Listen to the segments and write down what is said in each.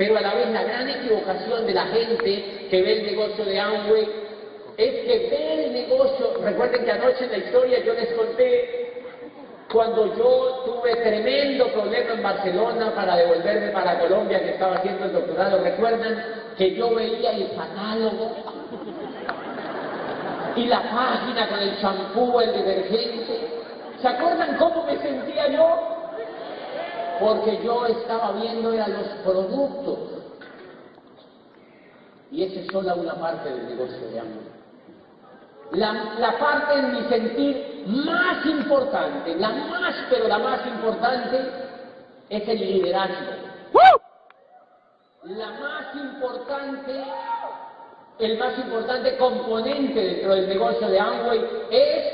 Pero a la vez la gran equivocación de la gente que ve el negocio de Amway es que ve el negocio, recuerden que anoche en la historia yo les conté cuando yo tuve tremendo problema en Barcelona para devolverme para Colombia que estaba haciendo el doctorado, recuerdan que yo veía el catálogo y la página con el champú, el detergente. ¿Se acuerdan cómo me sentía yo? Porque yo estaba viendo a los productos. Y esa es solo una parte del negocio de amor. La, la, parte en mi sentir más importante, la más, pero la más importante, es el liderazgo. La más importante el más importante componente dentro del negocio de Amway es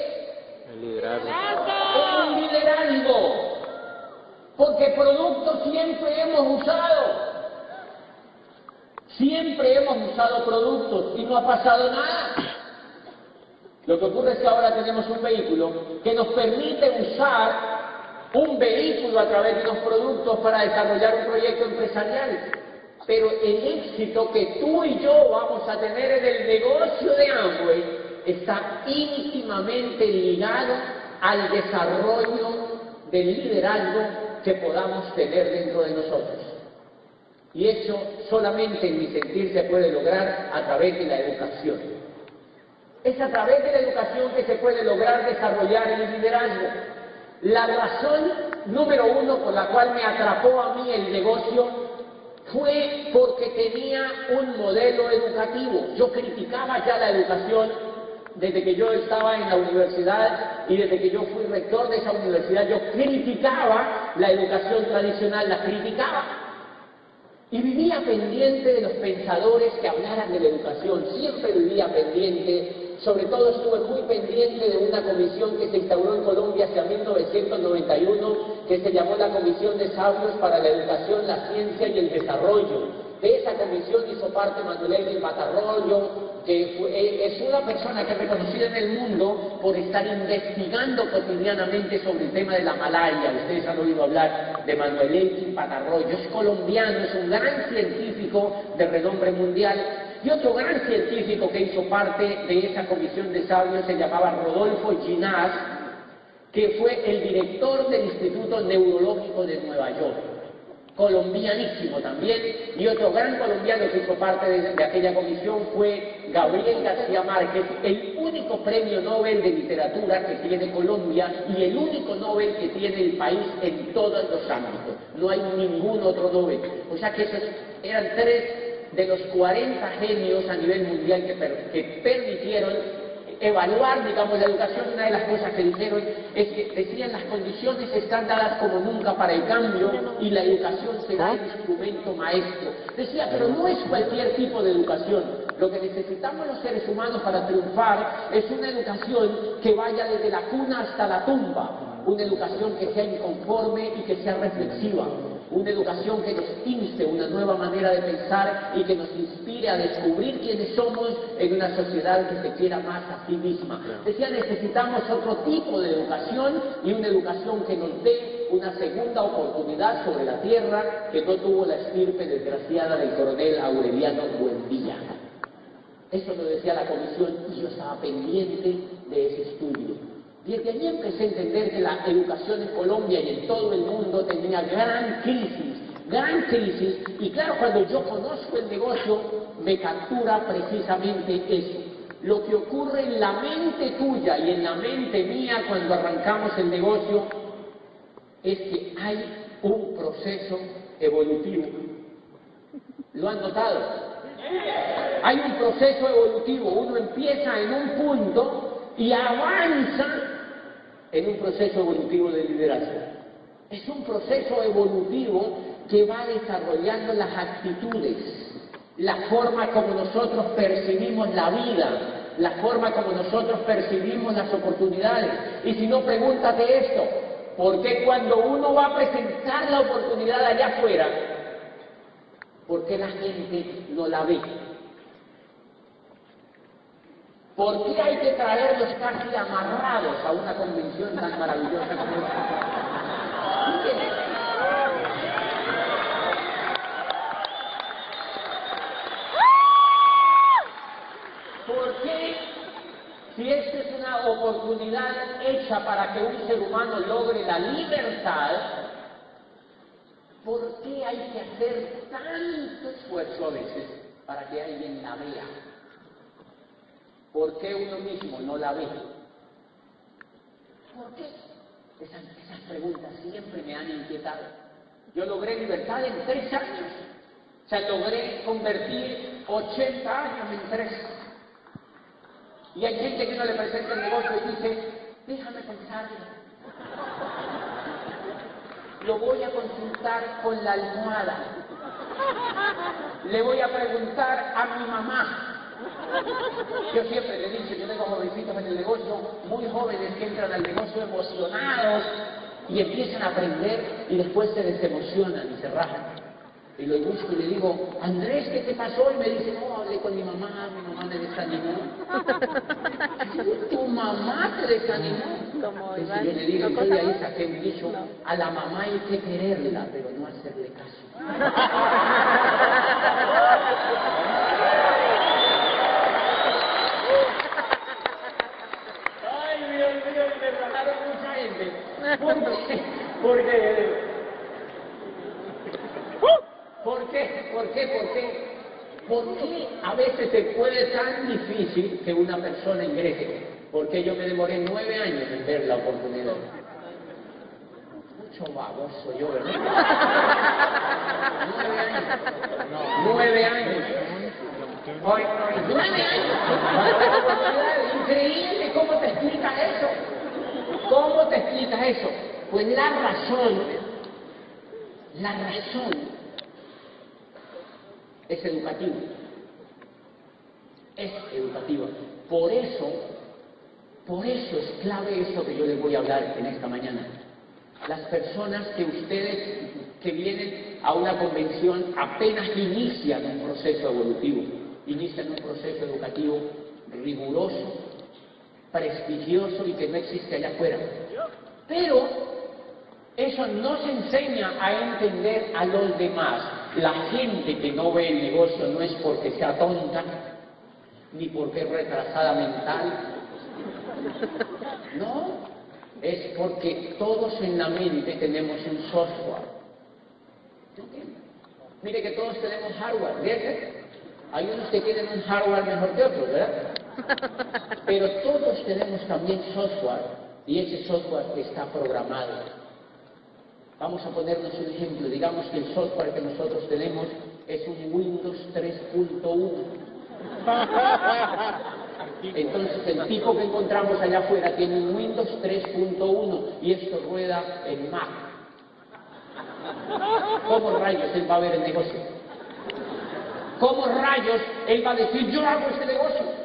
el liderazgo. El liderazgo. Porque productos siempre hemos usado. Siempre hemos usado productos y no ha pasado nada. Lo que ocurre es que ahora tenemos un vehículo que nos permite usar un vehículo a través de unos productos para desarrollar un proyecto empresarial. Pero el éxito que tú y yo vamos a tener en el negocio de Amway está íntimamente ligado al desarrollo del liderazgo que podamos tener dentro de nosotros. Y eso solamente en mi sentir se puede lograr a través de la educación. Es a través de la educación que se puede lograr desarrollar el liderazgo. La razón número uno por la cual me atrapó a mí el negocio fue porque tenía un modelo educativo. Yo criticaba ya la educación desde que yo estaba en la universidad y desde que yo fui rector de esa universidad, yo criticaba la educación tradicional, la criticaba. Y vivía pendiente de los pensadores que hablaran de la educación, siempre vivía pendiente, sobre todo estuve muy pendiente de una comisión que se instauró en Colombia hacia 1991, que se llamó la Comisión de Sabios para la Educación, la Ciencia y el Desarrollo. De esa comisión hizo parte Manuel del Batarrollo, que fue, es una persona que es reconocida en el mundo por estar investigando cotidianamente sobre el tema de la malaria. Ustedes han oído hablar de Manuel Patarroyo, es colombiano, es un gran científico de renombre mundial. Y otro gran científico que hizo parte de esa comisión de sabios se llamaba Rodolfo Ginás, que fue el director del Instituto Neurológico de Nueva York colombianísimo también, y otro gran colombiano que hizo parte de, aquella comisión fue Gabriel García Márquez, el único premio Nobel de literatura que tiene Colombia y el único Nobel que tiene el país en todos los ámbitos. No hay ningún otro Nobel. O sea que esos eran tres de los 40 genios a nivel mundial que permitieron evaluar, digamos, la educación, una de las cosas que dijeron es que decían las condiciones están dadas como nunca para el cambio y la educación será el instrumento maestro. Decía, pero no es cualquier tipo de educación. Lo que necesitamos los seres humanos para triunfar es una educación que vaya desde la cuna hasta la tumba, una educación que sea inconforme y que sea reflexiva, una educación que nos inste una nueva manera de pensar y que nos inspire a descubrir quiénes somos en una sociedad que se quiera más a sí misma. Decía, necesitamos otro tipo de educación y una educación que nos dé una segunda oportunidad sobre la tierra que no tuvo la estirpe desgraciada del coronel Aureliano Buendía. Eso lo decía la comisión y yo estaba pendiente de ese estudio. Desde allí empecé a entender que la educación en Colombia y en todo el mundo tenía gran crisis, gran crisis, y claro, cuando yo conozco el negocio, me captura precisamente eso. Lo que ocurre en la mente tuya y en la mente mía cuando arrancamos el negocio es que hay un proceso evolutivo. ¿Lo han notado? Hay un proceso evolutivo. Uno empieza en un punto y avanza en un proceso evolutivo de liderazgo. Es un proceso evolutivo que va desarrollando las actitudes, la forma como nosotros percibimos la vida, la forma como nosotros percibimos las oportunidades. Y si no, pregúntate esto, ¿por qué cuando uno va a presentar la oportunidad allá afuera, por qué la gente no la ve? ¿Por qué hay que traerlos casi amarrados a una convención tan maravillosa como esta? ¿Por qué, si esta es una oportunidad hecha para que un ser humano logre la libertad, ¿por qué hay que hacer tanto esfuerzo a veces para que alguien la vea? ¿Por qué uno mismo no la ve? ¿Por qué? Esas, esas preguntas siempre me han inquietado. Yo logré libertad en tres años. O sea, logré convertir 80 años en tres. Y hay gente que no le presenta el negocio y dice, déjame pensarlo. Lo voy a consultar con la almohada. Le voy a preguntar a mi mamá. Yo siempre le dicho, yo tengo jovencitos en el negocio, muy jóvenes que entran al negocio emocionados y empiezan a aprender y después se desemocionan y se rajan. Y lo busco y le digo, Andrés, ¿qué te pasó? Y me dice, no, hablé con mi mamá, mi mamá me desanimó. ¿Tu mamá te desanimó? Como Iván, yo le digo, ¿no yo de ahí saqué un dicho, No. a la mamá hay que quererla, pero no hacerle caso. trataron mucha gente. ¿Por qué? Porque... ¿Por qué? ¿Por qué? ¿Por qué? ¿Por qué a veces se puede tan difícil que una persona ingrese? Porque yo me demoré nueve años en ver la oportunidad. Mucho baboso yo, ¿verdad? nueve años. Nueve años. Hoy, nueve años. Increíble, ¿cómo te explica eso? ¿Cómo te explicas eso? Pues la razón, la razón es educativa. Es educativa. Por eso, por eso es clave eso que yo les voy a hablar en esta mañana. Las personas que ustedes que vienen a una convención apenas inician un proceso evolutivo, inician un proceso educativo riguroso, prestigioso y que no existe allá afuera. Pero eso no se enseña a entender a los demás. La gente que no ve el negocio no es porque sea tonta, ni porque es retrasada mental. No, es porque todos en la mente tenemos un software. Mire que todos tenemos hardware, ¿ves? Hay unos que tienen un hardware mejor que otros, ¿verdad? Pero todos tenemos también software y ese software está programado. Vamos a ponernos un ejemplo. Digamos que el software que nosotros tenemos es un Windows 3.1. Entonces el tipo que encontramos allá afuera tiene un Windows 3.1 y esto rueda en Mac. ¿Cómo rayos él va a ver el negocio? ¿Cómo rayos él va a decir yo hago este negocio?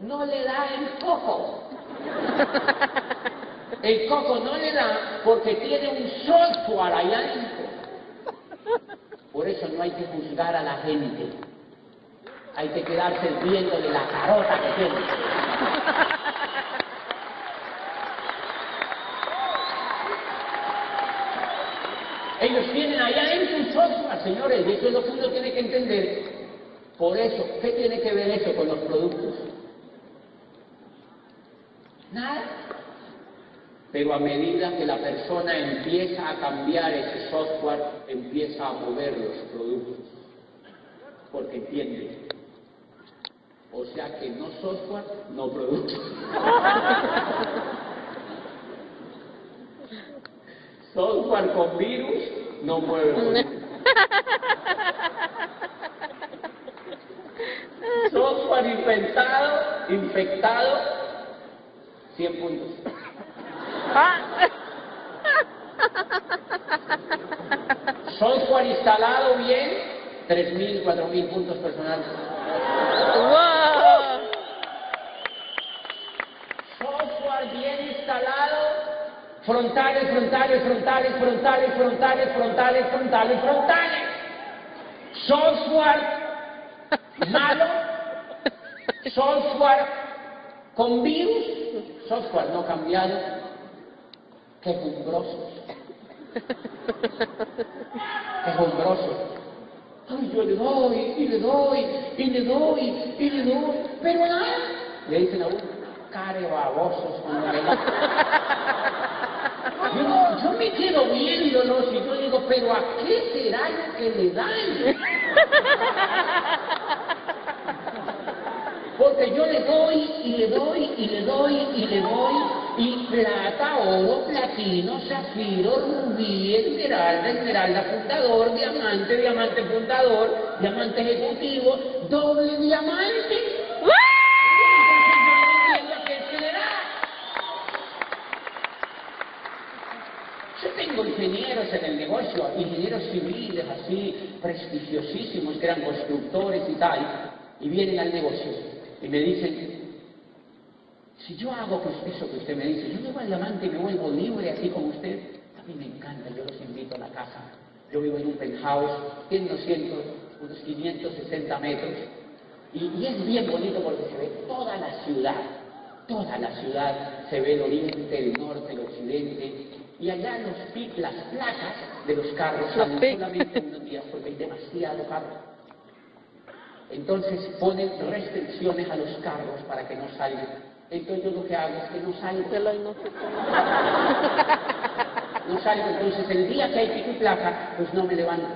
No le da el coco. El coco no le da porque tiene un software ahí adentro. Por eso no hay que juzgar a la gente. Hay que quedarse viendo de la carota que tiene. Ellos tienen allá en su software, señores, y eso es lo que uno tiene que entender. Por eso, ¿qué tiene que ver eso con los productos? Nada. Pero a medida que la persona empieza a cambiar ese software, empieza a mover los productos. Porque entiende. O sea que no software, no productos. software con virus no mueve productos. Software infectado, infectado, 100 puntos. Software instalado bien, 3.000, 4.000 puntos personales. ¡Wow! Software bien instalado, frontales, frontales, frontales, frontales, frontales, frontales, frontales, frontales. Software malo, software con virus, software no cambiado, quejumbrosos. Quejumbrosos. Ay, yo le doy, y le doy, y le doy, y le doy, pero nada. Le dicen a uno. care babosos me yo, yo me quedo viéndolos y yo digo, pero ¿a qué será lo que le dan? Porque yo le doy y le doy y le doy y le doy y plata, oro, platino, zafiro, rubí, esmeralda, esmeralda fundador, diamante, diamante fundador, diamante ejecutivo, doble diamante. Yo tengo ingenieros en el negocio, ingenieros civiles así, prestigiosísimos, que eran constructores y tal, y vienen al negocio y me dicen, si yo hago eso que usted me dice, yo llevo al diamante y me vuelvo libre así como usted, a mí me encanta, yo los invito a la casa. Yo vivo en un penthouse, tiene 200, unos 560 metros, y, es bien bonito porque se ve toda la ciudad, toda la ciudad, se ve el oriente, el norte, el occidente, y allá los, las placas de los carros salen solamente unos días porque hay demasiado carro. Entonces ponen restricciones a los carros para que no salgan. Entonces yo lo que hago es que no salgo. No salgo, entonces el día que hay pico y placa, pues no me levanto.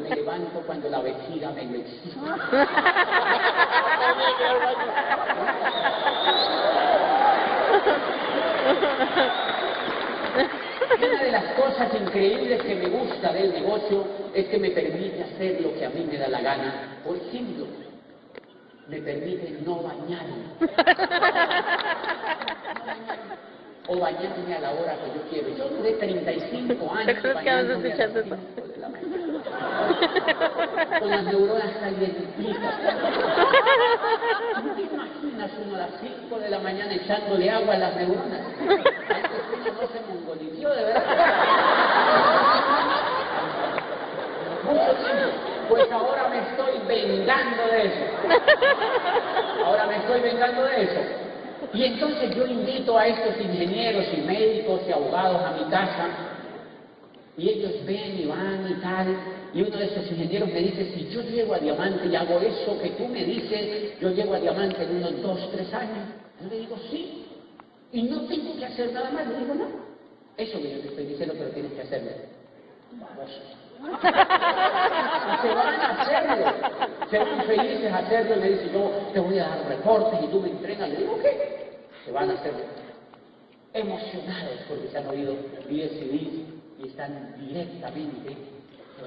Me levanto cuando la vejiga me lo exige. Una de las cosas increíbles que me gusta del negocio es que me permite hacer lo que a mí me da la gana. Por ejemplo, me permite no bañarme. o bañarme a la hora que yo quiero. Yo duré 35 años a las 5 de la mañana. Con las neuronas calientitas. ¿No te imaginas uno a las 5 de la mañana echándole agua a las neuronas? no se mongolició de verdad. Mucho tiempo. Pues ahora me estoy vengando de eso. Ahora me estoy vengando de eso. Y entonces yo invito a estos ingenieros y médicos y abogados a mi casa y ellos ven y van y tal. Y uno de esos ingenieros me dice, si yo llego a diamante y hago eso que tú me dices, yo llego a diamante en unos dos, tres años. Yo le digo, sí, y no tengo que hacer nada más. Le digo, no. Eso que yo te estoy diciendo, pero tienes que hacerlo. se van a hacerlo. Se van felices a hacerlo. Le dice, yo te voy a dar reportes y tú me entregas. Le digo, ¿qué? Se van a hacerlo. Emocionados porque se han oído y decidir y están directamente,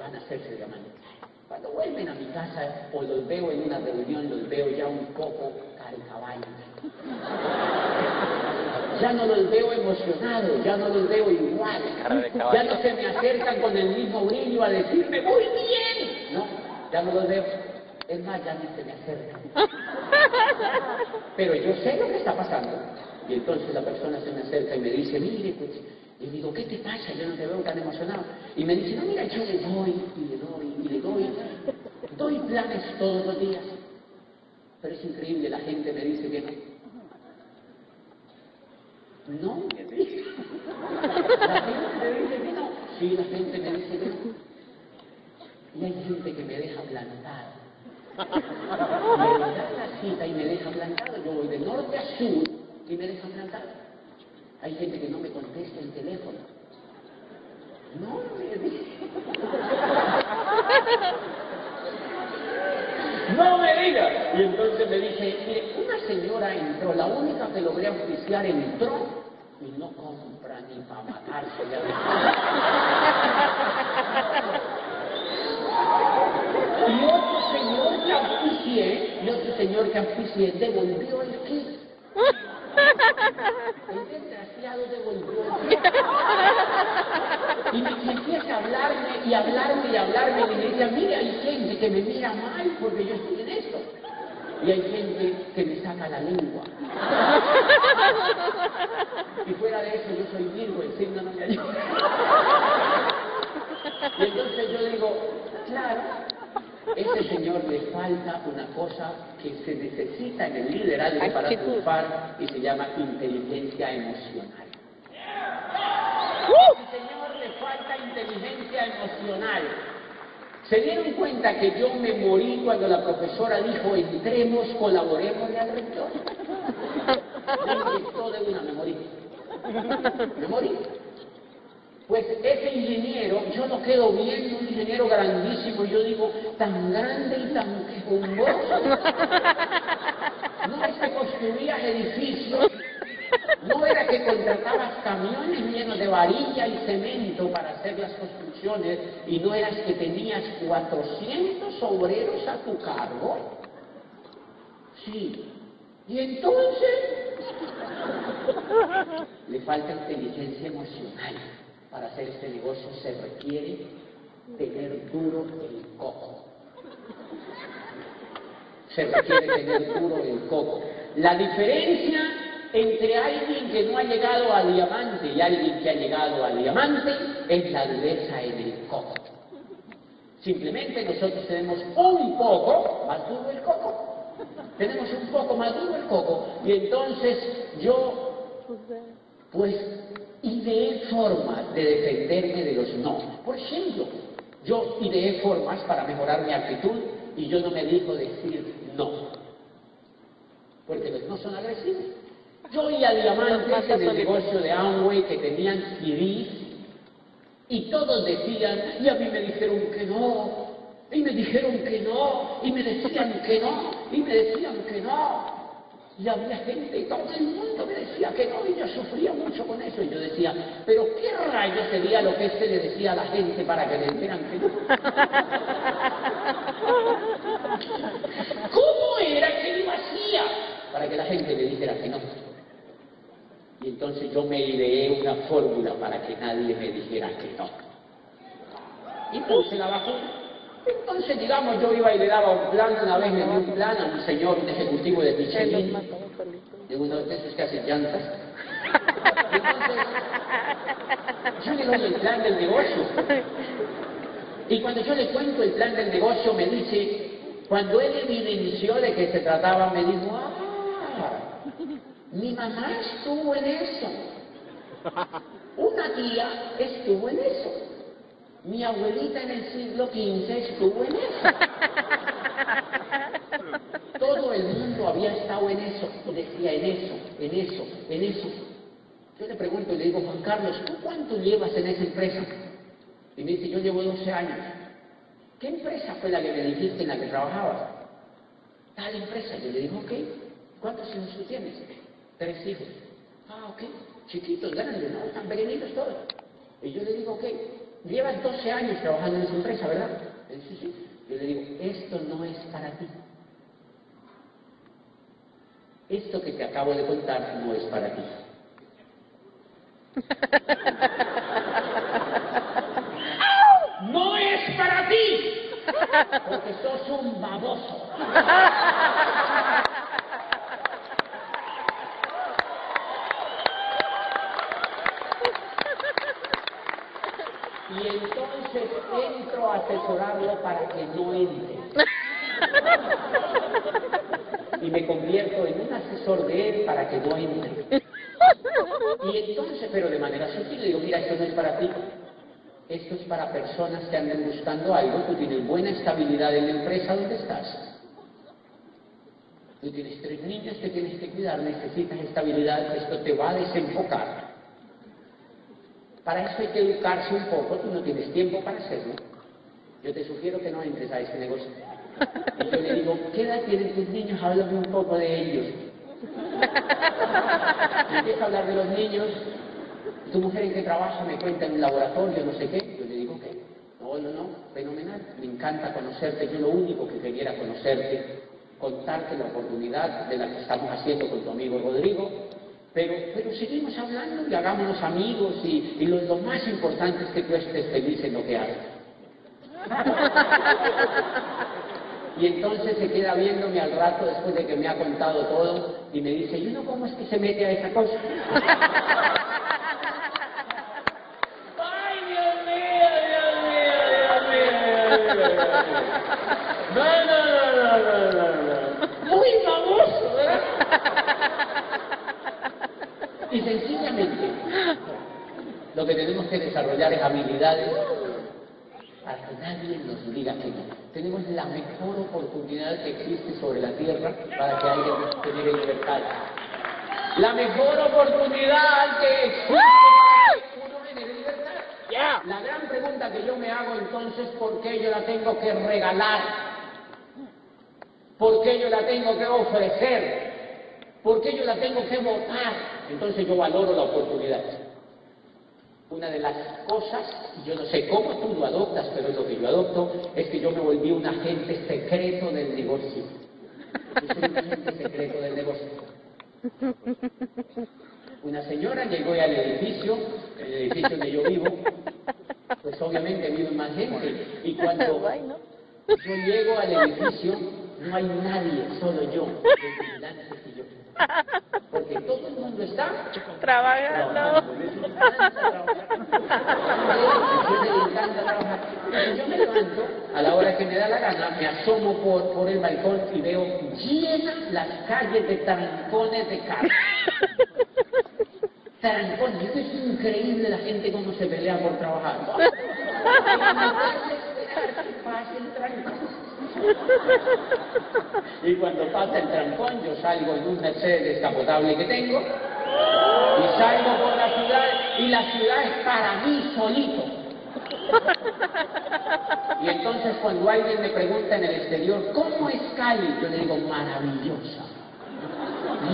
van a hacerse diamantes. Cuando vuelven a mi casa o los veo en una reunión, los veo ya un poco carcaballos ya no los veo emocionados, ya no los veo igual, ya no se me acercan con el mismo brillo a decirme muy bien, no, ya no los veo, es más, ya ni se me acercan. Pero yo sé lo que está pasando. Y entonces la persona se me acerca y me dice, mire, pues, y digo, ¿qué te pasa? Yo no te veo tan emocionado. Y me dice, no, mira, yo le doy, y le doy, y le doy. Doy planes todos los días. Pero es increíble, la gente me dice que no. No, me dice. La gente me dice que no. Sí, la gente me dice que no. Y hay gente que me deja plantado. Me da la cita y me deja plantado. Yo voy de norte a sur y me deja plantado. Hay gente que no me contesta el teléfono. No, me. No me diga. Y entonces me dice, mire, una señora entró, la única que logré oficiar entró y no compra ni para matarse. y otro señor que oficié, y otro señor que oficié devolvió el kit. Desgraciado kit. Y me empieza a hablarme y hablarme y hablarme y me dice, mira, hay gente que me mira mal porque yo estoy en esto. Y hay gente que me saca la lengua. Y fuera de eso yo soy Virgo, el signo no me ayuda. Y entonces yo digo, claro, ese señor le falta una cosa que se necesita en el liderazgo para triunfar y se llama inteligencia emocional. Ese señor le falta inteligencia emocional. ¿Se dieron cuenta que yo me morí cuando la profesora dijo entremos, colaboremos al rector? Me inyectó de una, me morí. Me morí. Pues ese ingeniero, yo lo quedo viendo, un ingeniero grandísimo, yo digo, tan grande y tan quejumbroso. No es que construías edificios, no era que contratabas camiones llenos de varilla y cemento para hacer las construcciones, y no eras que tenías 400 obreros a tu cargo. Sí. Y entonces le falta inteligencia emocional para hacer este negocio se requiere tener duro el coco. Se requiere tener duro el coco. La diferencia entre alguien que no ha llegado al diamante y alguien que ha llegado al diamante es la dureza en el coco. Simplemente nosotros tenemos un poco más duro el coco. Tenemos un poco más duro el coco. Y entonces yo, pues ideé formas de defenderme de los no. Por ejemplo, yo ideé formas para mejorar mi actitud y yo no me digo decir no. Porque los no son agresivos. Yo oía diamantes en el negocio de Amway que tenían CDs y todos decían, y a mí me dijeron que no, y me dijeron que no, y me decían que no, y me decían que no. Y había gente, y todo el mundo me decía que no, y yo sufría mucho con eso. Y yo decía, pero ¿qué rayo sería lo que este le decía a la gente para que le dijeran que no? ¿Cómo era que lo hacía para que la gente le dijera que no? Y entonces yo me ideé una fórmula para que nadie me dijera que no. Y puse la vacuna. Entonces, digamos, yo iba y le daba un plan, una vez me dio un plan a un señor, ejecutivo de Michelin, de uno de esos que hacen llantas. Entonces, yo le doy el plan del negocio. Y cuando yo le cuento el plan del negocio, me dice, cuando él evidenció de que se trataba, me dijo, ah, mi mamá estuvo en eso. Una tía estuvo en eso. Mi abuelita en el siglo XV estuvo en eso. Todo el mundo había estado en eso, decía en eso, en eso, en eso. Yo le pregunto y le digo, Juan Carlos, ¿tú cuánto llevas en esa empresa? Y me dice, yo llevo 12 años. ¿Qué empresa fue la que me dijiste en la que trabajabas? Tal empresa. Yo le digo, ok, ¿cuántos hijos tú tienes? Tres hijos. Ah, ok, chiquitos, grandes, ¿no? Están pequeñitos todos. Y yo le digo, ok, llevas 12 años trabajando en esa empresa, ¿verdad? Él sí, sí. Yo le digo, esto no es para ti. Esto que te acabo de contar no es para ti. No es para ti, porque sos un baboso. Y entonces entro a asesorarlo para que no entre. Y me convierto en un asesor de él para que no entre. Y entonces, pero de manera sutil, le digo, mira, esto no es para ti. Esto es para personas que anden buscando algo. Tú tienes buena estabilidad en la empresa donde estás. Tú tienes tres niños que tienes que cuidar, necesitas estabilidad, esto te va a desenfocar. Para eso hay que educarse un poco, tú no tienes tiempo para hacerlo. Yo te sugiero que no entres a este negocio. Y yo le digo, ¿qué edad tienen tus niños? Háblame un poco de ellos. Y empiezo a hablar de los niños. Tu mujer en qué trabaja me cuenta en un laboratorio, no sé qué. Yo le digo, ¿qué? No, no, no, fenomenal. Me encanta conocerte. Yo lo único que quería era conocerte, contarte la oportunidad de la que estamos haciendo con tu amigo Rodrigo. Pero, pero seguimos hablando y hagámonos amigos y, y lo, lo más importante es que tú estés feliz en lo que haces. Y entonces se queda viéndome al rato después de que me ha contado todo y me dice, ¿y uno cómo es que se mete a esa cosa? ¡Ay, Dios mío, Dios mío, Dios mío, Dios mío! No, no, no, no, no, no, no. Muy famoso, ¿verdad? Y sencillamente, lo que tenemos que desarrollar es habilidades para que nadie nos diga que no. Tenemos la mejor oportunidad que existe sobre la tierra para que alguien nos genere libertad. La mejor oportunidad que existe. La gran pregunta que yo me hago entonces, ¿por qué yo la tengo que regalar? ¿Por qué yo la tengo que ofrecer? ¿Por qué yo la tengo que votar? Entonces yo valoro la oportunidad. Una de las cosas, y yo no sé cómo tú lo adoptas, pero lo que yo adopto, es que yo me volví un agente secreto del negocio. Yo un agente secreto del negocio. Una señora llegó al edificio, el edificio donde yo vivo, pues obviamente vive más gente. Y cuando yo llego al edificio, no hay nadie, solo yo. Porque todo el mundo está trabajando. Yo me levanto a la hora que me da la gana, me asomo por, por el balcón y veo llenas las calles de trancones de carros. Trancones, es increíble la gente cómo se pelea por trabajar. Y cuando pasa el trancón, yo salgo en un Mercedes descapotable que tengo, y salgo por la ciudad, y la ciudad es para mí solito. Y entonces cuando alguien me pregunta en el exterior, ¿cómo es Cali? Yo le digo, maravillosa.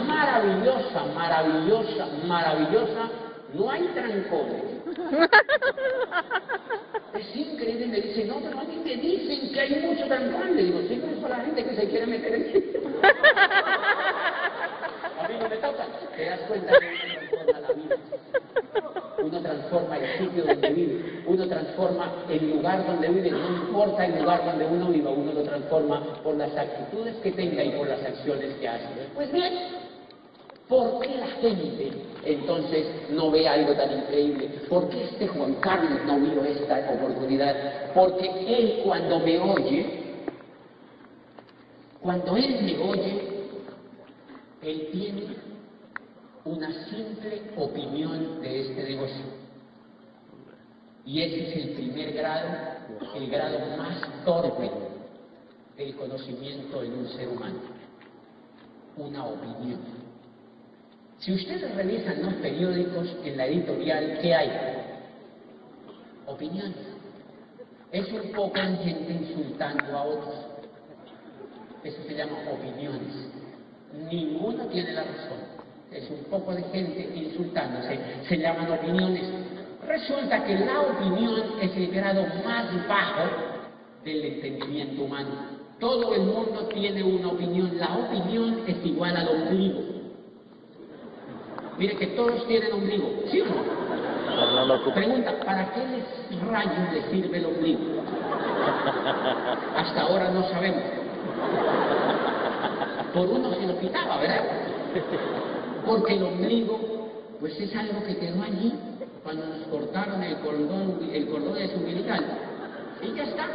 Maravillosa, maravillosa, maravillosa. No hay trancones. Es increíble, me dice, no, pero a mí me dicen que hay mucho trancón. Le digo, sí, pero es para la gente que se quiere meter en A mí no me toca. Te das cuenta que uno transforma la vida. Uno transforma el sitio donde vive. Uno transforma el lugar donde vive. No importa el lugar donde uno viva, uno lo transforma por las actitudes que tenga y por las acciones que hace. Pues bien, ¿Por qué la gente entonces no ve algo tan increíble? ¿Por qué este Juan Carlos no vio esta oportunidad? Porque él cuando me oye, cuando él me oye, él tiene una simple opinión de este negocio. Y ese es el primer grado, el grado más torpe del conocimiento en un ser humano. Una opinión. Si ustedes revisan los periódicos en la editorial, ¿qué hay? Opiniones. Es un poco de gente insultando a otros. Eso se llama opiniones. Ninguno tiene la razón. Es un poco de gente insultándose. Se llaman opiniones. Resulta que la opinión es el grado más bajo del entendimiento humano. Todo el mundo tiene una opinión. La opinión es igual al ombligo. Mire que todos tienen ombligo, ¿sí o no? Pregunta, ¿para qué les rayos les sirve el ombligo? Hasta ahora no sabemos. Por uno se lo quitaba, ¿verdad? Porque el ombligo, pues es algo que quedó allí cuando nos cortaron el cordón, el cordón de umbilical. Y ya está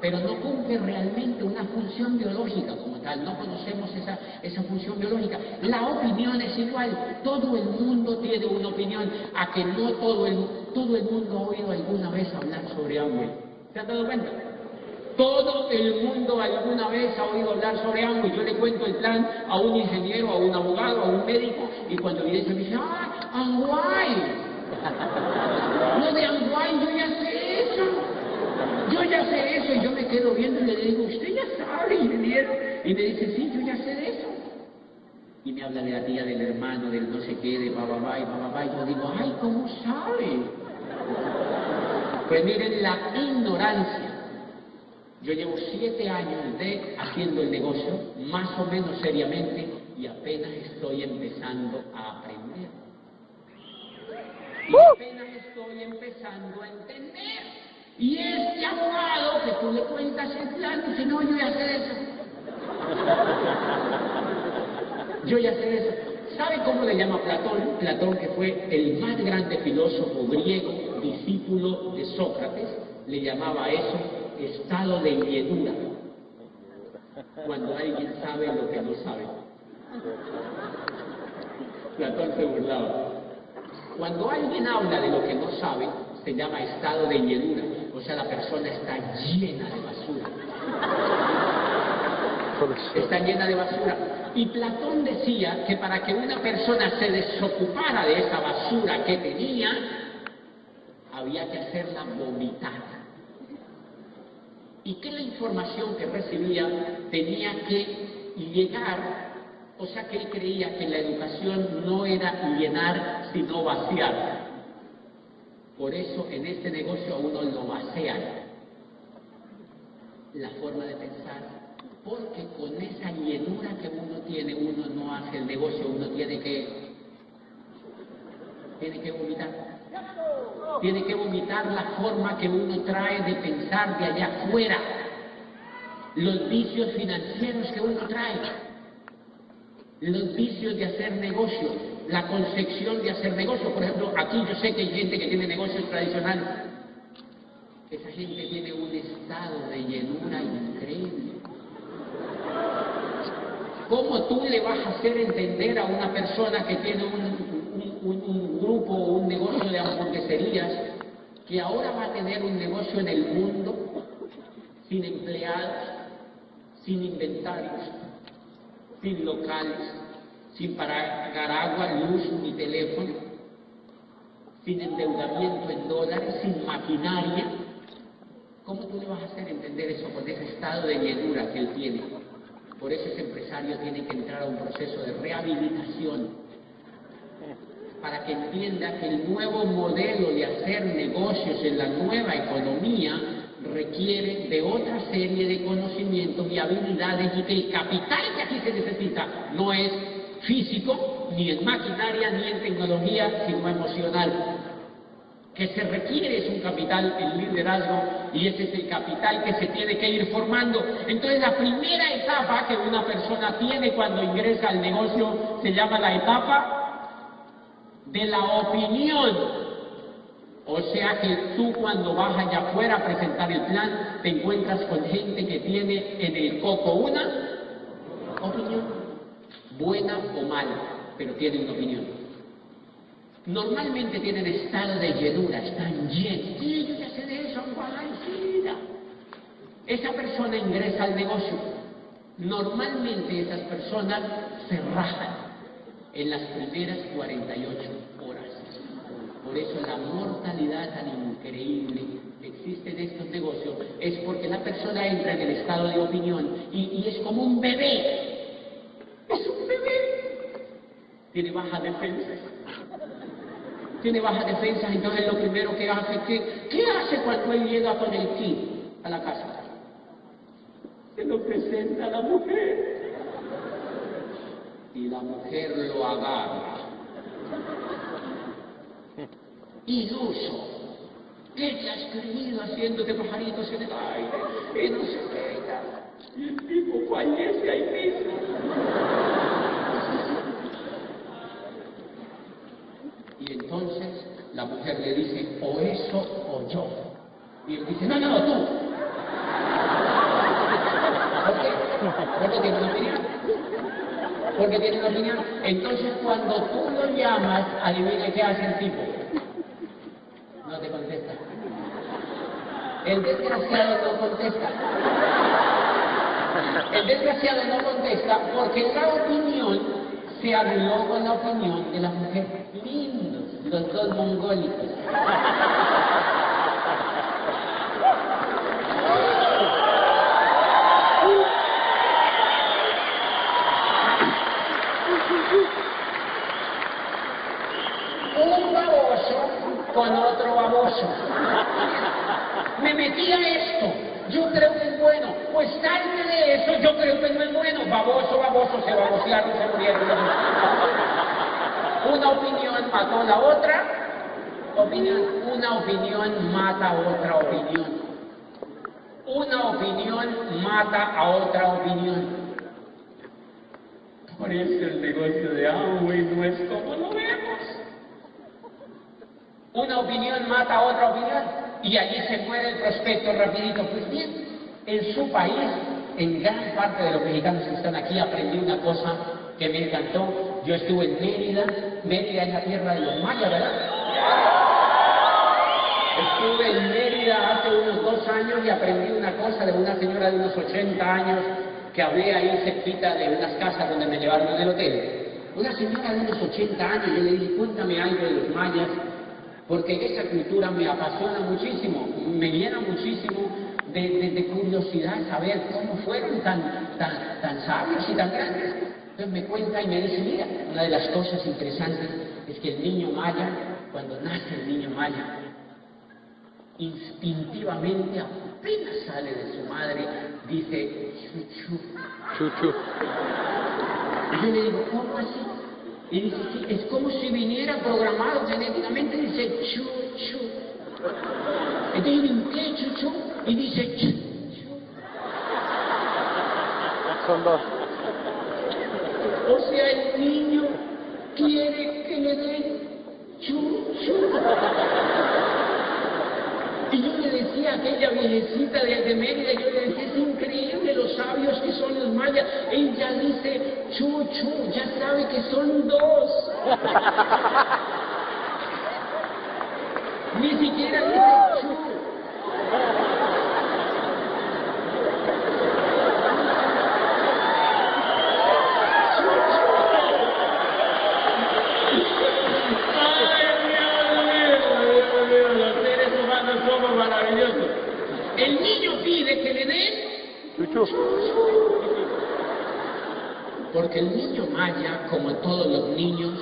pero no cumple realmente una función biológica como tal, no conocemos esa, esa función biológica. La opinión es igual, todo el mundo tiene una opinión, a que no todo el, todo el mundo ha oído alguna vez hablar sobre Amway. ¿Se han dado cuenta? Todo el mundo alguna vez ha oído hablar sobre Amway. Yo le cuento el plan a un ingeniero, a un abogado, a un médico, y cuando viene se me dice, ¡ah, Amway! No de Amway, yo ya sé eso. Yo ya sé eso y yo me quedo viendo y le digo, usted ya sabe, ingeniero. Y me dice, sí, yo ya sé de eso. Y me habla de la tía, del hermano, del no sé qué, de bababá y bababá. Y yo digo, ay, ¿cómo sabe? Pues miren la ignorancia. Yo llevo siete años de haciendo el negocio, más o menos seriamente, y apenas estoy empezando a aprender. Y apenas estoy empezando a entender. Y este abogado que tú le cuentas el plan dice, no, yo ya sé eso. Yo ya sé eso. ¿Sabe cómo le llama Platón? Platón, que fue el más grande filósofo griego, discípulo de Sócrates, le llamaba a eso estado de inquietud. Cuando alguien sabe lo que no sabe. Platón se burlaba. Cuando alguien habla de lo que no sabe, se llama estado de llenura. O sea, la persona está llena de basura. está llena de basura. Y Platón decía que para que una persona se desocupara de esa basura que tenía, había que hacerla vomitar. Y que la información que recibía tenía que llegar, o sea que él creía que la educación no era llenar, sino vaciar. Por eso en este negocio a uno lo vacean. La forma de pensar porque con esa llenura que uno tiene, uno no hace el negocio, uno tiene que, tiene que vomitar. Tiene que vomitar la forma que uno trae de pensar de allá afuera, los vicios financieros que uno trae, los vicios de hacer negocios, la concepción de hacer negocios. Por ejemplo, aquí yo sé que hay gente que tiene negocios tradicionales. Esa gente tiene un estado de llenura increíble. ¿Cómo tú le vas a hacer entender a una persona que tiene un, grupo o un negocio de hamburgueserías que ahora va a tener un negocio en el mundo sin empleados, sin inventarios, sin locales, sin pagar agua, luz ni teléfono, sin endeudamiento en dólares, sin maquinaria? ¿Cómo tú le vas a hacer entender eso con ese estado de llenura que él tiene? Por eso ese empresario tiene que entrar a un proceso de rehabilitación para que entienda que el nuevo modelo de hacer negocios en la nueva economía requiere de otra serie de conocimientos y habilidades y que el capital que aquí se necesita no es físico, ni en maquinaria, ni en tecnología, sino emocional que se requiere es un capital en liderazgo y ese es el capital que se tiene que ir formando. Entonces la primera etapa que una persona tiene cuando ingresa al negocio se llama la etapa de la opinión. O sea que tú cuando vas allá afuera a presentar el plan te encuentras con gente que tiene en el coco una opinión, buena o mala, pero tiene una opinión normalmente tienen estado de llenura, están llenos. Sí, yo ya sé de eso, Esa persona ingresa al negocio. Normalmente esas personas se rajan en las primeras 48 horas. Por eso la mortalidad tan increíble que existe en estos negocios es porque la persona entra en el estado de opinión y es como un bebé. Es un bebé. Tiene baja defensa tiene baja defensa, entonces lo primero que hace, ¿qué, ¿qué hace cuando él llega con el kit a la casa? Se lo presenta a la mujer y la mujer lo agarra. Iluso. ¿Qué te has creído haciéndote pajaritos en el aire? Y no se pega. Y el tipo fallece ahí mismo. Y entonces la mujer le dice, o eso o yo. Y él dice, no, no, tú. ¿Por qué? Porque tiene una opinión. Porque tiene una opinión. Entonces cuando tú lo llamas, adivina qué hace el tipo. No te contesta. El desgraciado no contesta. El desgraciado no contesta porque la opinión se arregló con la opinión de la mujer. Lindo los dos mongólicos. Un baboso con otro baboso. Me metí a esto. Yo creo que es bueno. Pues salte de eso, yo creo que no es bueno. Baboso, baboso, se babosearon, se murieron. Una opinión mató a la otra opinión. Una opinión mata a otra opinión. Una opinión a otra opinión. Por eso el negocio de Amway no es como lo vemos. Una opinión mata a otra opinión y allí se muere el prospecto rapidito. Pues bien, en su país, en gran parte de los mexicanos que están aquí, aprendí una cosa que me encantó yo estuve en Mérida, Mérida es la tierra de los mayas, ¿verdad? Estuve en Mérida hace unos dos años y aprendí una cosa de una señora de unos 80 años que hablé ahí cerquita de unas casas donde me llevaron en el hotel. Una señora de unos 80 años, yo le dije, cuéntame algo de los mayas, porque esa cultura me apasiona muchísimo, me llena muchísimo de, curiosidad saber cómo fueron tan, tan, tan sabios y tan grandes. Entonces me cuenta y me dice, mira, una de las cosas interesantes es que el niño maya, cuando nace el niño maya, instintivamente apenas sale de su madre, dice chuchu. Chuchu. Y yo le digo, ¿cómo así? Y dice, sí, es como si viniera programado genéticamente, dice chuchu. Entonces yo digo, ¿qué chuchu? Y dice chuchu. Son dos. O sea, el niño quiere que le den chuchu. Y yo le decía a aquella viejecita de, de yo le decía, es increíble los sabios que son los mayas. Ella dice, chuchu, ya sabe que son dos. Ni siquiera dice chu. Ay, Dios mío, Dios mío, los seres humanos somos maravillosos. El niño pide que le den Chuchu. Porque el niño maya, como todos los niños,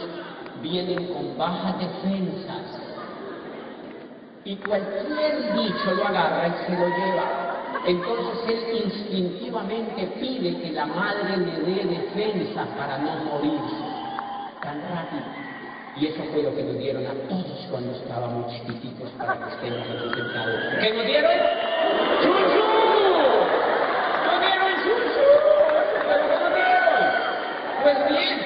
vienen con bajas defensas. Y cualquier bicho lo agarra y se lo lleva. Entonces él instintivamente pide que la madre le dé defensa para no morirse tan rápido. Y eso fue lo que nos dieron a todos cuando estábamos chiquititos para que estemos representados. ¿Qué nos dieron? ¡Chuchu! ¡Nos dieron chuchu! ¿Pero qué nos dieron? Pues bien,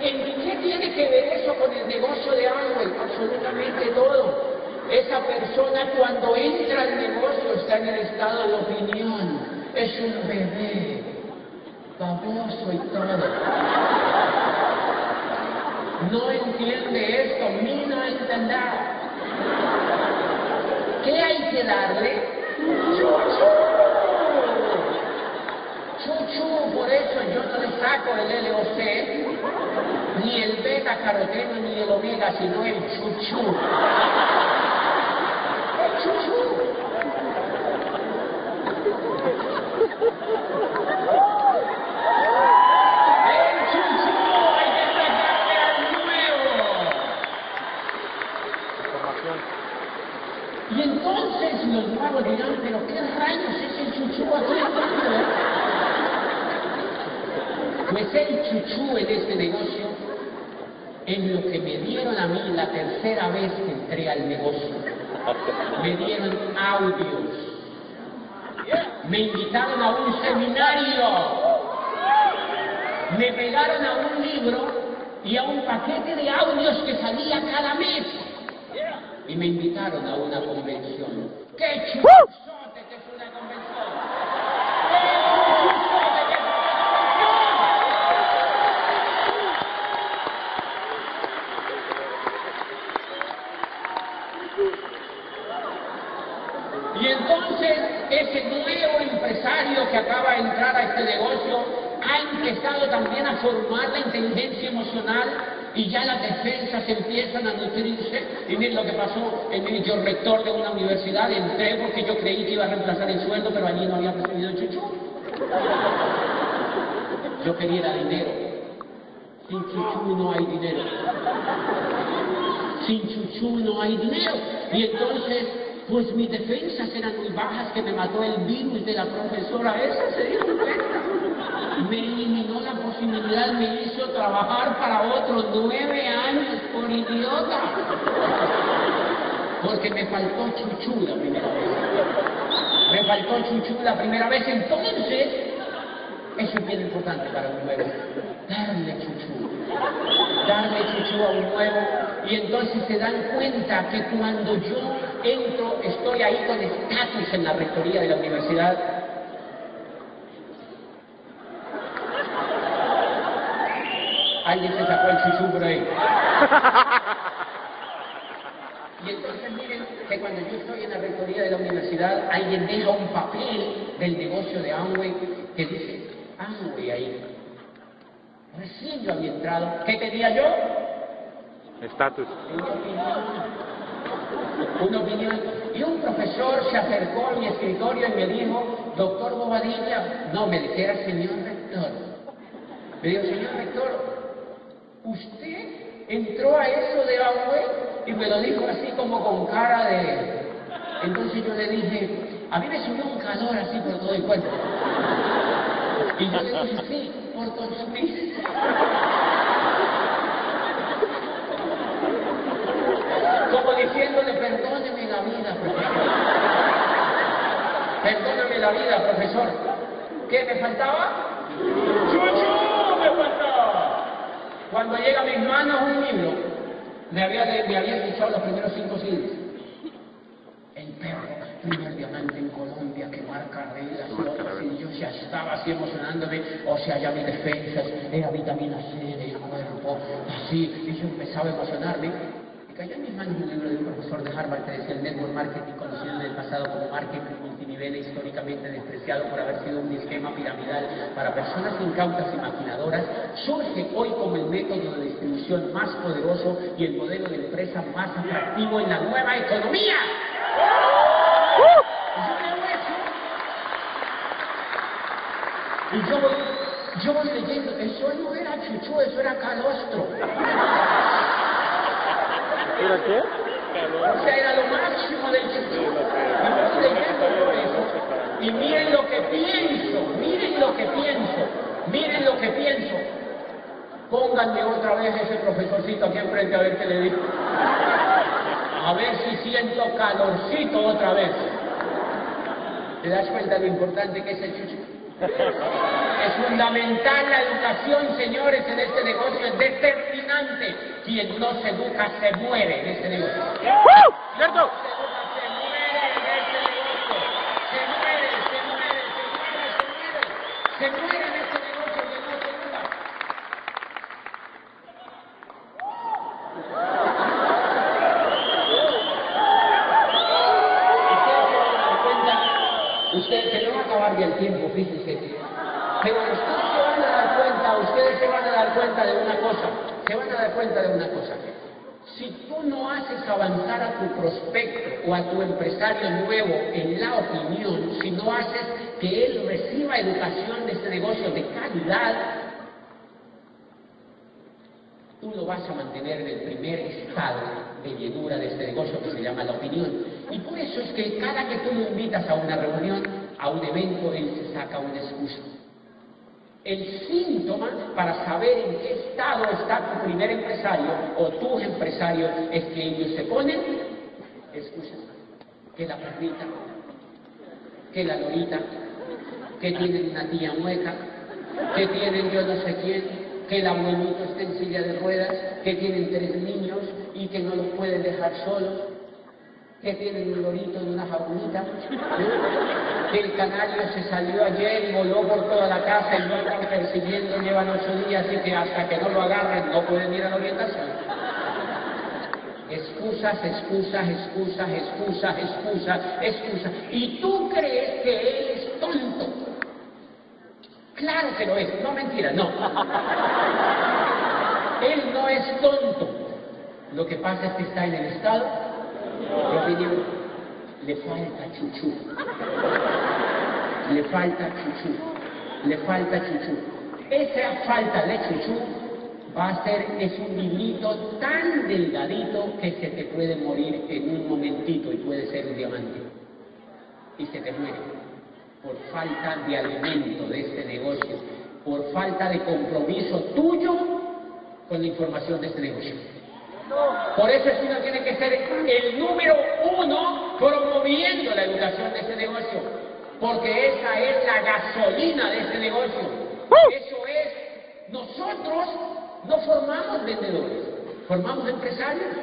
¿en qué tiene que ver eso con el negocio de Amway? Absolutamente todo. Esa persona cuando entra al negocio está en el estado de opinión. Es un bebé, baboso y todo. No entiende esto, ni no entender. ¿Qué hay que darle? Chuchu. Chuchu, por eso yo no le saco el LOC, ni el beta caroteno, ni el omega, sino el chuchu. El chuchu. El chuchu, hay que sacarle al nuevo. Información. Y entonces los nuevos dirán, pero qué rayos es el chuchú aquí adentro?". Pues el chuchú en este negocio en lo que me dieron a mí la tercera vez que entré al negocio. Me dieron audios. Me invitaron a un seminario. Me pegaron a un libro y a un paquete de audios que salía cada mes. Y me invitaron a una convención. ¡Qué chuchote que es una convención! Empezado también a formar la inteligencia emocional y ya las defensas empiezan a nutrirse. Y miren lo que pasó, en mí, yo rector de una universidad, entré porque yo creí que iba a reemplazar el sueldo, pero allí no había recibido chuchu. Yo quería dinero. Sin chuchu no hay dinero. Sin chuchu no hay dinero. Y entonces, pues mis defensas eran muy bajas que me mató el virus de la profesora esa, se dieron cuenta. Me eliminó la posibilidad, me hizo trabajar para otros nueve años por idiota. Porque me faltó chuchu la primera vez. Me faltó chuchu la primera vez, entonces, eso es bien importante para un nuevo. Darle chuchu. Darle chuchu a un nuevo. Y entonces se dan cuenta que cuando yo entro, estoy ahí con estatus en la rectoría de la universidad. Alguien se sacó el chuchu ahí. Y entonces miren que cuando yo estoy en la rectoría de la universidad, alguien deja un papel del negocio de Amway que dice, Amway ahí. Recién yo había entrado. ¿Qué tenía yo? Estatus. Una opinión. Y un profesor se acercó a mi escritorio y me dijo, doctor Bobadilla, no, me dijera señor rector. Me dijo, señor rector, usted entró a eso de Amway y me lo dijo así como con cara de... Entonces yo le dije, a mí me subió un calor así por todo el cuerpo. Y yo le dije, sí, por todos mis... Como diciéndole, perdóneme la vida, profesor. Perdóname la vida, profesor. ¿Qué me faltaba? ¡Chuchu! Me faltaba. Cuando llega a mis manos un libro, me había, me había escuchado los primeros cinco siglos. El perro, primer diamante en Colombia que marca reglas y otras, y yo ya estaba así emocionándome, o sea, ya mis defensas, era vitamina C del cuerpo, así, y yo empezaba a emocionarme. Y cayó en mis manos un libro de un profesor de Harvard que decía el network marketing conocido en el pasado como marketing multinivel e históricamente despreciado por haber sido un esquema piramidal para personas incautas y maquinadoras, surge hoy como el método de distribución más poderoso y el modelo de empresa más atractivo en la nueva economía. Yo. Y yo voy, yo voy leyendo, eso no era chuchu, eso era calostro. ¿Era qué? O sea, era lo máximo del chuchu. Y voy leyendo yo eso. Y miren lo que pienso, miren lo que pienso, miren lo que pienso. Pónganme otra vez ese profesorcito aquí enfrente a ver qué le digo. A ver si siento calorcito otra vez. ¿Te das cuenta de lo importante que es el chuchu? Es fundamental la educación, señores, en este negocio. Es determinante. Quien no se educa se muere en este negocio. ¡Cierto! Se muere en este negocio. Se muere, se muere, se muere, se muere. Se muere en este negocio que no se educa. Ustedes se me va a acabar ya el tiempo, fíjense. Pero ustedes se van a dar cuenta, ustedes se van a dar cuenta de una cosa, se van a dar cuenta de una cosa. Si tú no haces avanzar a tu prospecto o a tu empresario nuevo en la opinión, si no haces que él reciba educación de este negocio de calidad, tú lo vas a mantener en el primer estado de llenura de este negocio que se llama la opinión. Y por eso es que cada que tú lo invitas a una reunión, a un evento, él se saca una excusa. El síntoma para saber en qué estado está tu primer empresario o tus empresarios es que ellos se ponen excusas. Que la perrita, que la lorita, que tienen una tía mueca, que tienen yo no sé quién, que el abuelito está en silla de ruedas, que tienen tres niños y que no los pueden dejar solos, que tienen un lorito en una jaulita, que el canario se salió ayer y voló por toda la casa y no están persiguiendo, llevan ocho días y que hasta que no lo agarren no pueden ir a la orientación. Excusas, excusas, excusas, excusas, excusas, excusas. Y tú crees que él es tonto. Claro que lo es, no mentira, no. Él no es tonto. Lo que pasa es que está en el estado Le falta chuchu. Le falta chuchu. Le falta chuchu. Esa falta de chuchu va a ser, es un hilito tan delgadito que se te puede morir en un momentito y puede ser un diamante. Y se te muere por falta de alimento de este negocio, por falta de compromiso tuyo con la información de este negocio. Por eso uno tiene que ser el número uno promoviendo la educación de este negocio, porque esa es la gasolina de este negocio. Eso es, nosotros no formamos vendedores, formamos empresarios.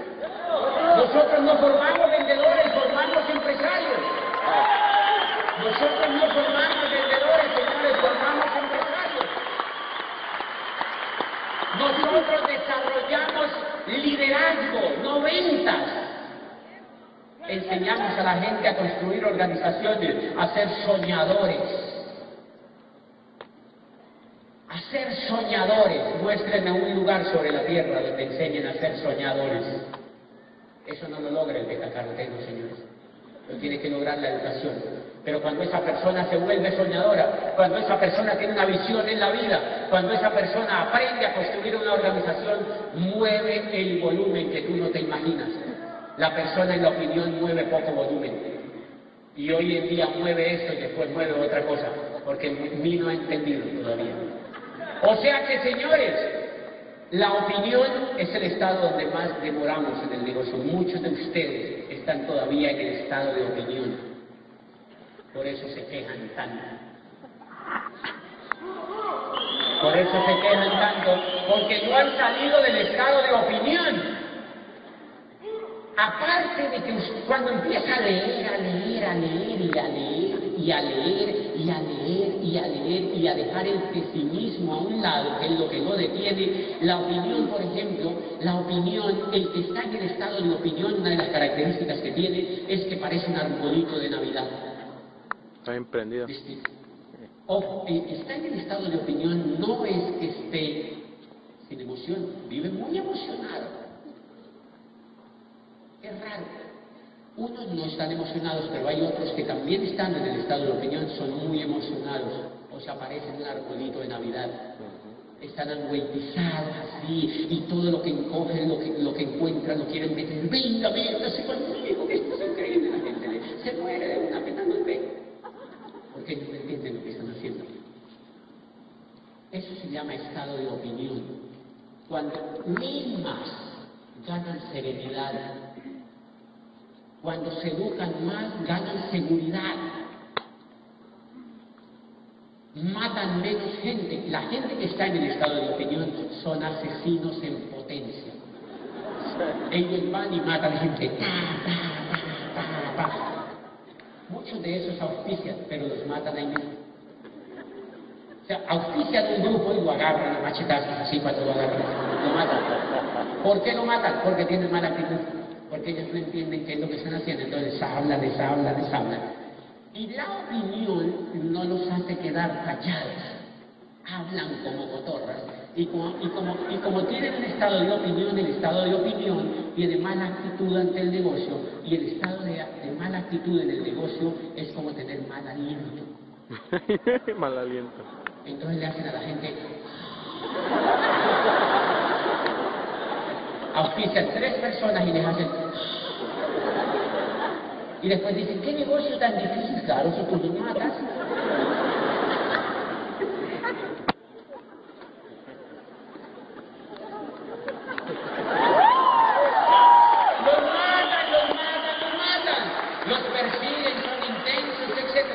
Nosotros no formamos vendedores, formamos empresarios. Nosotros no formamos vendedores, señores, formamos empresarios. Nosotros desarrollamos liderazgo, no ventas. Enseñamos a la gente a construir organizaciones, a ser soñadores. a ser soñadores. Muéstrenme un lugar sobre la tierra donde enseñen a ser soñadores. Eso no lo logra el betacaroteno, señores. Lo tiene que lograr la educación. Pero cuando esa persona se vuelve soñadora, cuando esa persona tiene una visión en la vida, cuando esa persona aprende a construir una organización, mueve el volumen que tú no te imaginas. La persona en la opinión mueve poco volumen. Y hoy en día mueve esto y después mueve otra cosa, porque mí no ha entendido todavía. O sea que, señores, la opinión es el estado donde más demoramos en el negocio. Muchos de ustedes están todavía en el estado de opinión. Por eso se quejan tanto. Por eso se quejan tanto, porque no han salido del estado de opinión. Aparte de que cuando empieza a leer, a leer, a leer y a leer y a leer y a leer y a leer y a dejar el pesimismo a un lado, que es lo que no detiene, la opinión, por ejemplo, la opinión, el que está en el estado de opinión, una de las características que tiene es que parece un arbolito de Navidad. Está el que está en el estado de opinión no es que esté sin emoción, vive muy emocionado. Es raro. Unos no están emocionados, pero hay otros que también están en el estado de opinión, son muy emocionados, o se aparecen un arbolito de Navidad. Están angüetizados así, y todo lo que encogen, lo que, lo que encuentran, lo quieren meter. Venga, métase conmigo, que esto es increíble. La gente se muere de una pena, no ve. Porque ellos no entienden lo que están haciendo. Eso se llama estado de opinión. Cuando mismas ganan serenidad, cuando se educan más, ganan seguridad. Matan menos gente. La gente que está en el estado de opinión son asesinos en potencia. Ellos van y matan gente. Muchos de esos auspician, pero los matan ahí mismo. O sea, auspician un grupo y lo agarran a machetazos así cuando lo agarran. Lo matan. ¿Por qué lo matan? Porque tienen mala actitud porque ellos no entienden qué es lo que están haciendo, entonces hablan, les hablan, les hablan. Y la opinión no los hace quedar callados, hablan como cotorras. Y como, y, como, y como tienen un estado de opinión, el estado de opinión tiene mala actitud ante el negocio, y el estado de, de mala actitud en el negocio es como tener mal aliento. mal aliento. Entonces le hacen a la gente auspician tres personas y les hacen... Y después dicen, ¿qué negocio tan difícil? Claro, si tú los matas. Los matan, los matan, los matan. Los persiguen, son intensos, etc.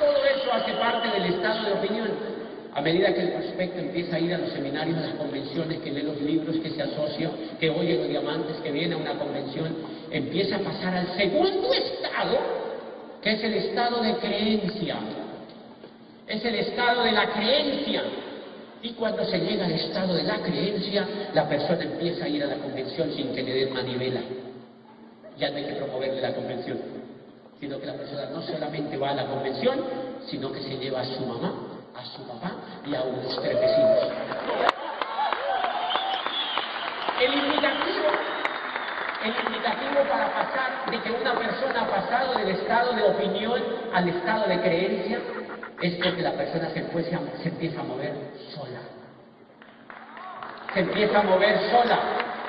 Todo eso hace parte del estado de opinión. A medida que el prospecto empieza a ir a los seminarios, a las convenciones, que lee los libros, que se asocia, que oye los diamantes, que viene a una convención, empieza a pasar al segundo estado, que es el estado de creencia. Es el estado de la creencia. Y cuando se llega al estado de la creencia, la persona empieza a ir a la convención sin que le den manivela. Ya no hay que promoverle la convención, sino que la persona no solamente va a la convención, sino que se lleva a su mamá, a su papá y a unos tres vecinos. El indicativo, el indicativo para pasar de que una persona ha pasado del estado de opinión al estado de creencia es porque la persona se, empieza, a mover sola. Se empieza a mover sola.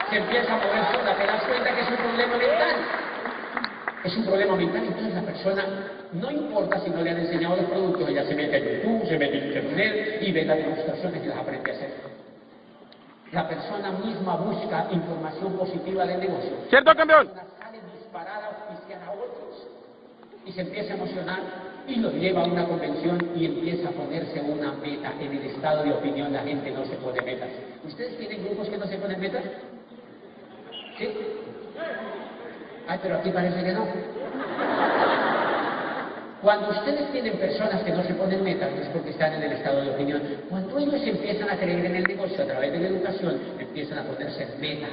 Se empieza a mover sola. Te das cuenta que es un problema mental. Es un problema mental. Entonces la persona, no importa si no le han enseñado los productos, ella se mete en YouTube, se mete en Internet y ve las demostraciones y las aprende a hacer. La persona misma busca información positiva del negocio. ¿Cierto, campeón? Sale disparada a otros y se empieza a emocionar y los lleva a una convención y empieza a ponerse una meta. En el estado de opinión la gente no se pone metas. ¿Ustedes tienen grupos que no se ponen metas? ¿Sí? Ay, pero aquí parece que no. Cuando ustedes tienen personas que no se ponen metas, es porque están en el estado de opinión. Cuando ellos empiezan a creer en el negocio a través de la educación, empiezan a ponerse metas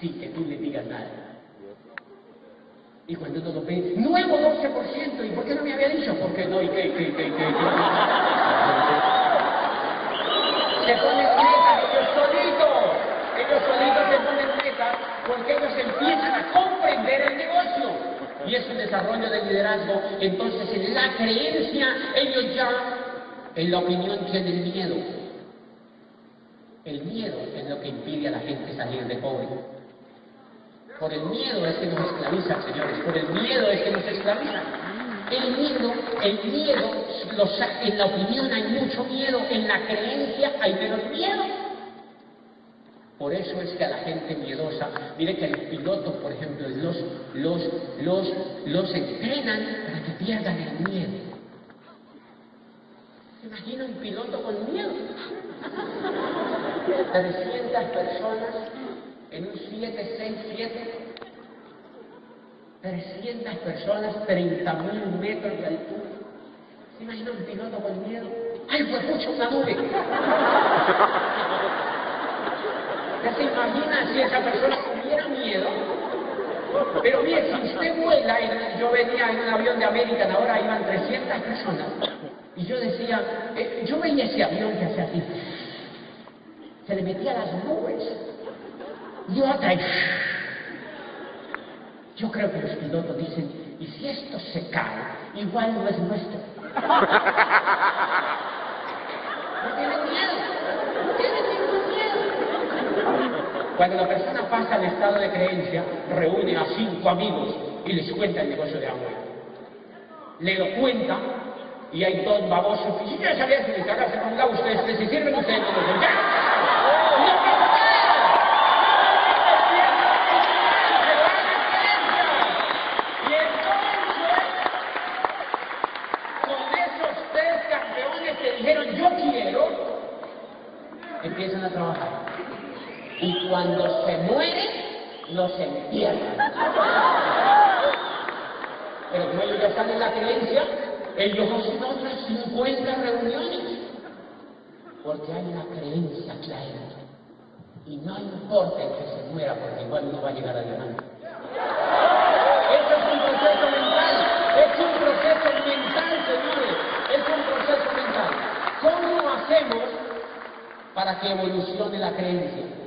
sin que tú les digas nada. Y cuando uno lo ve, nuevo 12%, ¿y por qué no me había dicho? Porque no, y qué, y qué, y qué, y qué. Se ponen metas ellos solitos, ellos solitos se ponen metas porque ellos empiezan a comprender el negocio y es un desarrollo de liderazgo, entonces en la creencia ellos ya en la opinión tienen miedo. El miedo es lo que impide a la gente salir de pobre. Por el miedo es que nos esclaviza, señores, por el miedo es que nos esclaviza. El miedo, el miedo, en la opinión hay mucho miedo, en la creencia hay menos miedo. Por eso es que a la gente miedosa, mire que los pilotos, por ejemplo, los, los, los, los entrenan para que pierdan el miedo. ¿Se imagina un piloto con miedo? 300 personas en un 767. 300 personas, 30.000 metros de altura. ¿Se imagina un piloto con miedo? ¡Ay, pues mucho una nube! ¿Ya se imagina si esa persona tuviera miedo? Pero mire, si usted vuela, en- yo venía en un avión de American, ahora iban 300 personas, y yo decía, eh, yo veía ese avión que hacía así, se le metía las nubes, y otra, y yo creo que los pilotos dicen, y si esto se cae, igual no es nuestro. No tienen miedo, no tienen ningún miedo. Cuando la persona pasa al estado de creencia, reúne a cinco amigos y les cuenta el negocio de agua. Le lo cuenta y hay dos babosos. Y yo ya sabía si les cagarse con lado ustedes, que se sirven ustedes los ¡Ya! ¡No pasa nada! Y entonces, con esos tres campeones que dijeron yo quiero, empiezan a trabajar. Y cuando se mueren, los entierran. Pero como ellos ya están en la creencia, ellos hacen otras 50 reuniones. Porque hay una creencia clara. Y no importa el que se muera, porque igual no va a llegar a diamante. Eso es un proceso mental. Es un proceso mental, señores. Es un proceso mental. ¿Cómo hacemos para que evolucione la creencia?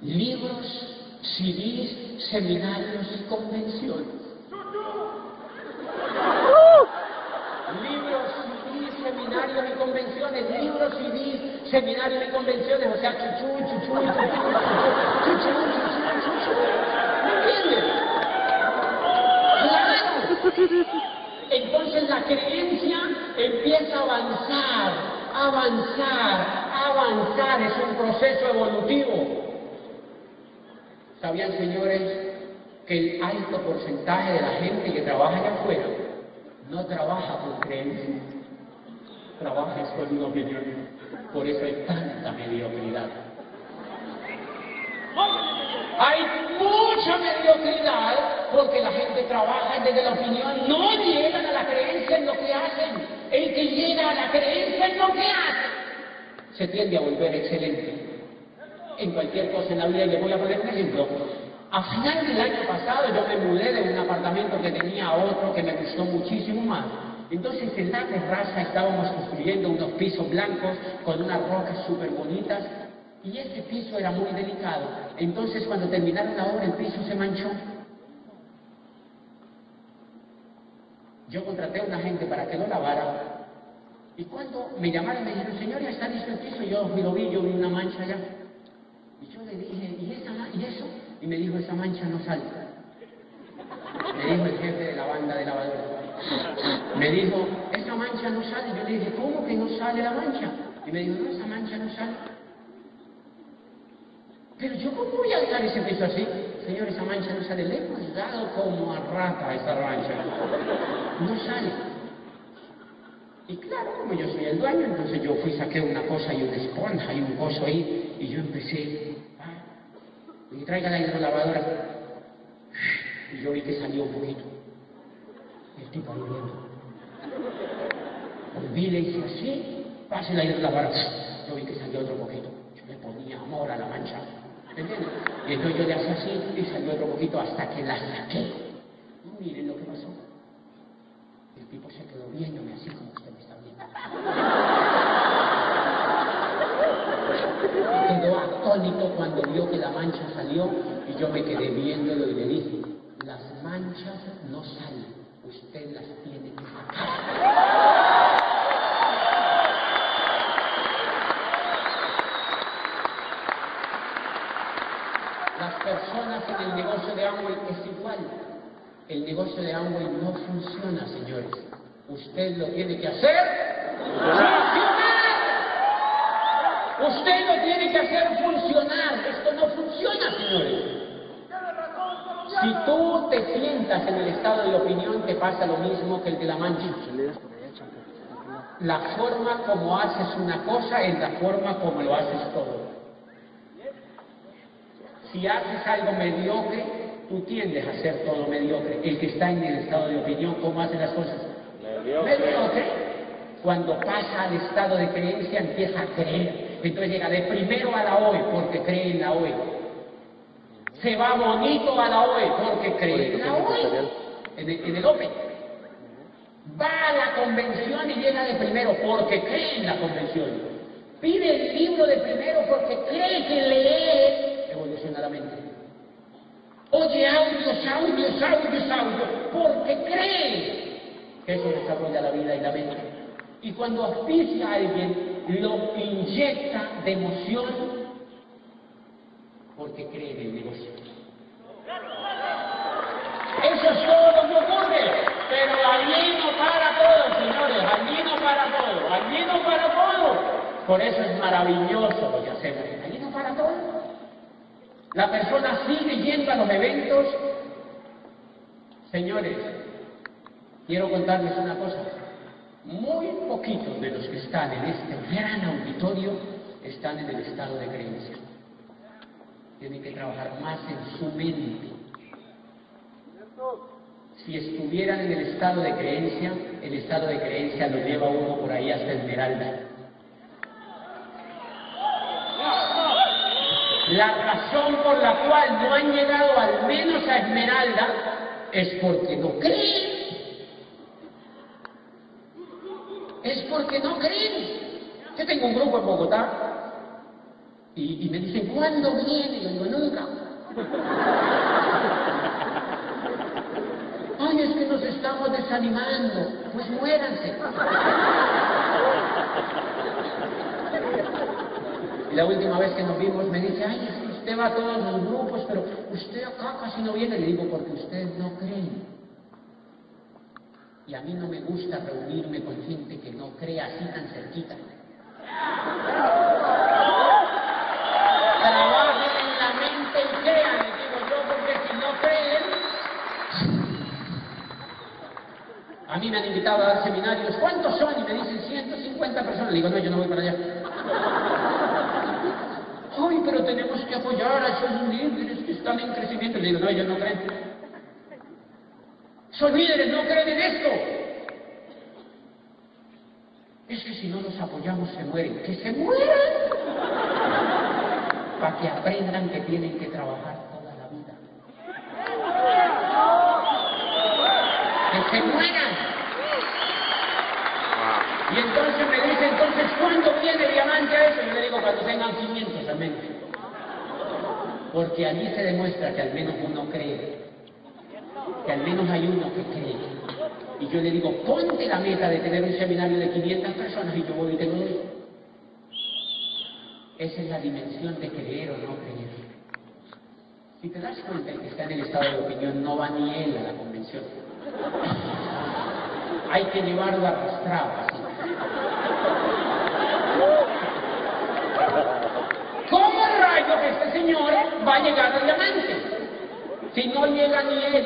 Libros, CDs, seminarios y convenciones. Libros, CDs, seminarios y convenciones. Libros, CDs, seminarios y convenciones. O sea, chuchú, chuchú, chuchú, chuchú, chuchú. ¿Me entiendes? ¡Claro! Entonces la creencia empieza a avanzar, avanzar, avanzar. Es un proceso evolutivo. ¿Sabían, señores, que el alto porcentaje de la gente que trabaja allá afuera no trabaja por creencia? Trabaja con una opinión. Por eso hay tanta mediocridad. Hay mucha mediocridad porque la gente trabaja desde la opinión, no llegan a la creencia en lo que hacen. El que llega a la creencia en lo que hace se tiende a volver excelente en cualquier cosa en la vida. Y le voy a poner un ejemplo. A final del año pasado yo me mudé de un apartamento que tenía otro que me gustó muchísimo más. Entonces en la terraza estábamos construyendo unos pisos blancos con unas rocas súper bonitas y ese piso era muy delicado. Entonces cuando terminaron la obra el piso se manchó. Yo contraté a una gente para que lo lavara y cuando me llamaron me dijeron, señor, ya está listo el piso, yo lo vi, yo vi una mancha allá. Y yo le dije, ¿y, esa, ma- ¿y eso? Y me dijo, esa mancha no sale. Me dijo el jefe de la banda de lavadora. Me dijo, esa mancha no sale. Yo le dije, ¿cómo que no sale la mancha? Y me dijo, no, esa mancha no sale. Pero yo, ¿cómo voy a dejar ese piso así? Señor, esa mancha no sale. Le hemos dado como a rata esa mancha. No sale. Y claro, como yo soy el dueño, entonces yo fui, saqué una cosa y una esponja y un coso ahí, y yo empecé, traiga la hidrolavadora. Y yo vi que salió un poquito. El tipo ahí viendo. Volví, le hice así, pase la hidrolavadora. Yo vi que salió otro poquito. Yo le ponía amor a la mancha. ¿Entiendes? Y entonces yo le hacía así y salió otro poquito hasta que la saqué. Miren lo que pasó. El tipo se quedó viéndome así como usted me está viendo. Quedó cuando vio que la mancha salió y yo me quedé viéndolo y le dije, las manchas no salen, usted las tiene que sacar. Las personas en el negocio de Amway es igual. El negocio de Amway no funciona, señores. Usted lo tiene que hacer. Usted lo tiene que hacer funcionar. Esto no funciona, señores. Si tú te sientas en el estado de opinión, te pasa lo mismo que el de la mancha. La forma como haces una cosa es la forma como lo haces todo. Si haces algo mediocre, tú tiendes a hacer todo mediocre. El que está en el estado de opinión, ¿cómo hace las cosas? Mediocre. Cuando pasa al estado de creencia, empieza a creer. Entonces llega de primero a la hoy, porque cree en la hoy. Se va bonito a la hoy, porque cree en la hoy. En el, en el Open. Va a la convención y llega de primero, porque cree en la convención. Pide el libro de primero porque cree que leer evoluciona la mente. Oye audios, audios, audios, audios, porque cree que eso desarrolla la vida y la mente. Y cuando auspicia a alguien, lo inyecta de emoción porque cree en el negocio. Eso es todo lo que ocurre, pero allí no para todo, señores, allí no para todo, allí no para todo. Por eso es maravilloso lo que hacemos, allí no para todo. La persona sigue yendo a los eventos. Señores, quiero contarles una cosa. Muy poquitos de los que están en este gran auditorio están en el estado de creencia. Tienen que trabajar más en su mente. Si estuvieran en el estado de creencia, el estado de creencia lo lleva uno por ahí hasta Esmeralda. La razón por la cual no han llegado al menos a Esmeralda es porque no creen. Es porque no creen. Yo tengo un grupo en Bogotá y, y me dicen, ¿cuándo viene? Yo digo, nunca. Ay, es que nos estamos desanimando. Pues muéranse. Y la última vez que nos vimos me dice, ay, es que usted va a todos los grupos, pero usted acá casi no viene. Le digo, porque usted no cree. Y a mí no me gusta reunirme con gente que no cree así tan cerquita. Trabajen en la mente y crean, digo yo, porque si no creen... A mí me han invitado a dar seminarios. ¿Cuántos son? Y me dicen 150 personas. Le digo, no, yo no voy para allá. Ay, pero tenemos que apoyar a esos líderes que están en crecimiento. Le digo, no, ellos no creen. Esos líderes no creen en esto. Es que si no los apoyamos se mueren. ¡Que se mueran! Para que aprendan que tienen que trabajar toda la vida. ¡Que se mueran! Y entonces me dice, entonces, ¿cuándo viene diamante a eso? Yo le digo, cuando tengan 500 al menos. Porque allí se demuestra que al menos uno cree. Que al menos hay uno que cree. Y yo le digo, ponte la meta de tener un seminario de 500 personas y yo voy y te lo. Esa es la dimensión de creer o no creer. Si te das cuenta, el que está en el estado de opinión no va ni él a la convención. Hay que llevarlo arrastrado así. ¿Cómo rayo que este señor va a llegar al diamante? si no llega ni él.